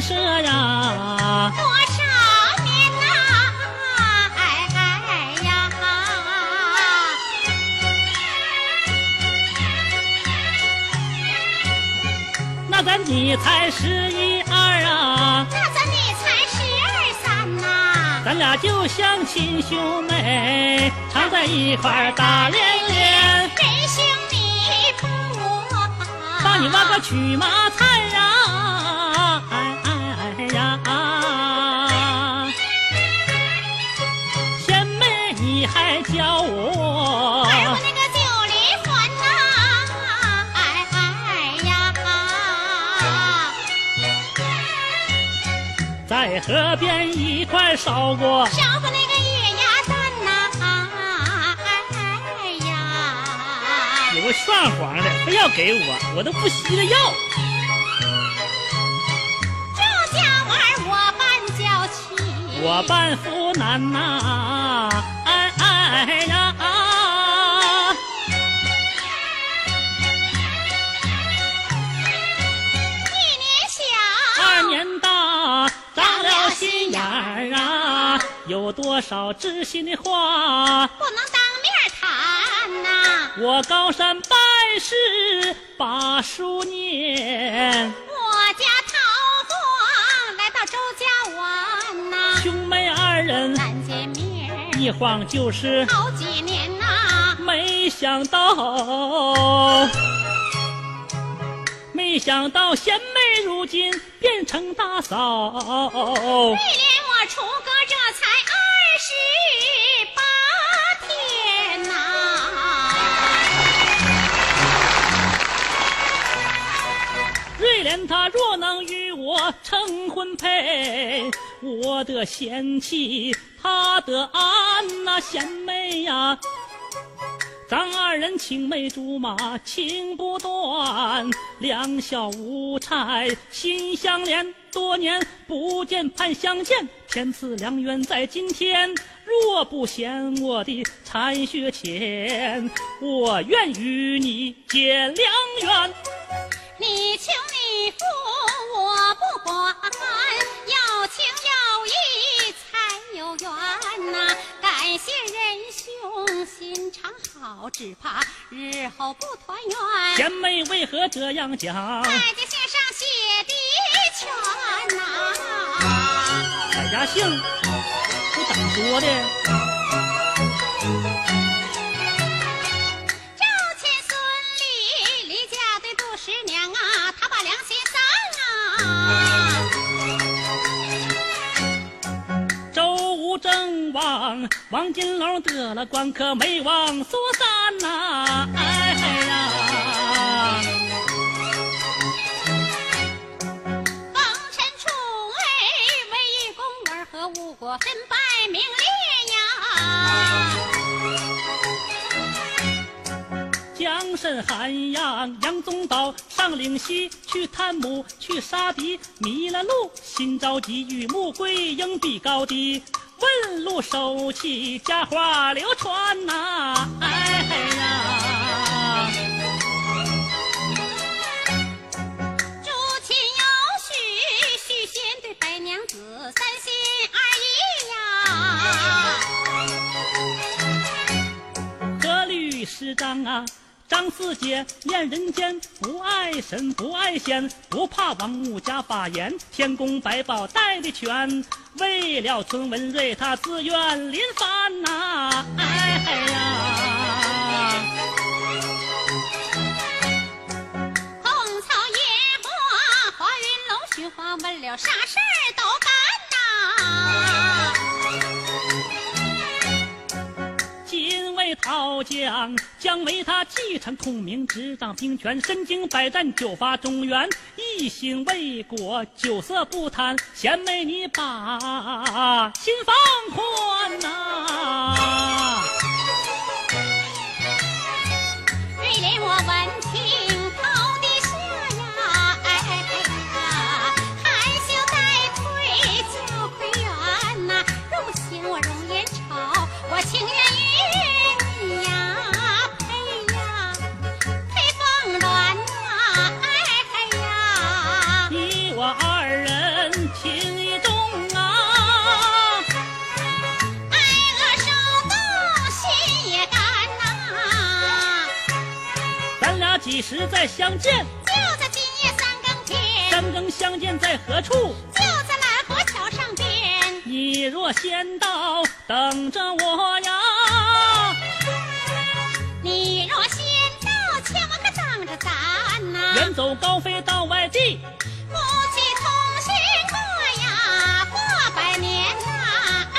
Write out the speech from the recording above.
喜舍呀。多少年呐，哎哎呀！那咱你才十一二啊，那咱你才十二三呐，咱俩就像亲兄妹，常在一块儿打连连。仁兄你不我，帮你挖个曲马菜在河边一块烧锅，烧过那个野鸭蛋呐，哎呀！有个蒜黄的，非要给我，我都不稀得要。这家玩儿我扮娇妻，我扮扶南呐，哎哎呀！有多少知心的话，不能当面谈呐。我高山拜师把书念。我家桃花来到周家湾呐，兄妹二人难见面一晃就是好几年呐。没想到，没想到贤妹如今变成大嫂。对联我出阁他若能与我成婚配，我得贤妻，她得安呐、贤妹呀。咱二人青梅竹马情不断，两小无猜心相连。多年不见盼相见，天赐良缘在今天。若不嫌我的残血钱，我愿与你结良缘。你情你负我不管，要情要义才有缘呐。感谢仁兄心肠好，只怕日后不团圆。贤妹为何这样讲？在这线上写的全呐、百家姓，这怎么说的？赵钱孙李李家对杜十娘啊，王金龙得了官，可没忘苏三呐、哎呀！风尘处哎，为一公儿和吴国身败名裂呀。江山汉阳杨宗保上岭西去探母去杀敌，迷了路，心着急，与穆桂英比高低。问路收起，佳话流传呐、哎呀！诸亲有许，许仙对白娘子三心二意呀。何律师长啊，张四姐恋人间，不爱神不爱仙，不怕王母家法严，天宫百宝带的全。为了村文瑞，他自愿临番呐、哎呀！红草野花，花云龙须花，问了啥事儿都将，将为他继承孔明执掌兵权，身经百战，久伐中原，一心为国，酒色不贪。贤妹你把心放宽呐、几时再相见？就在今夜三更天，三更相见在何处？就在南河桥上边。你若先到，等着我呀。你若先到，千万可等着咱呐。远走高飞到外地，夫妻同心过呀，过百年呐，哎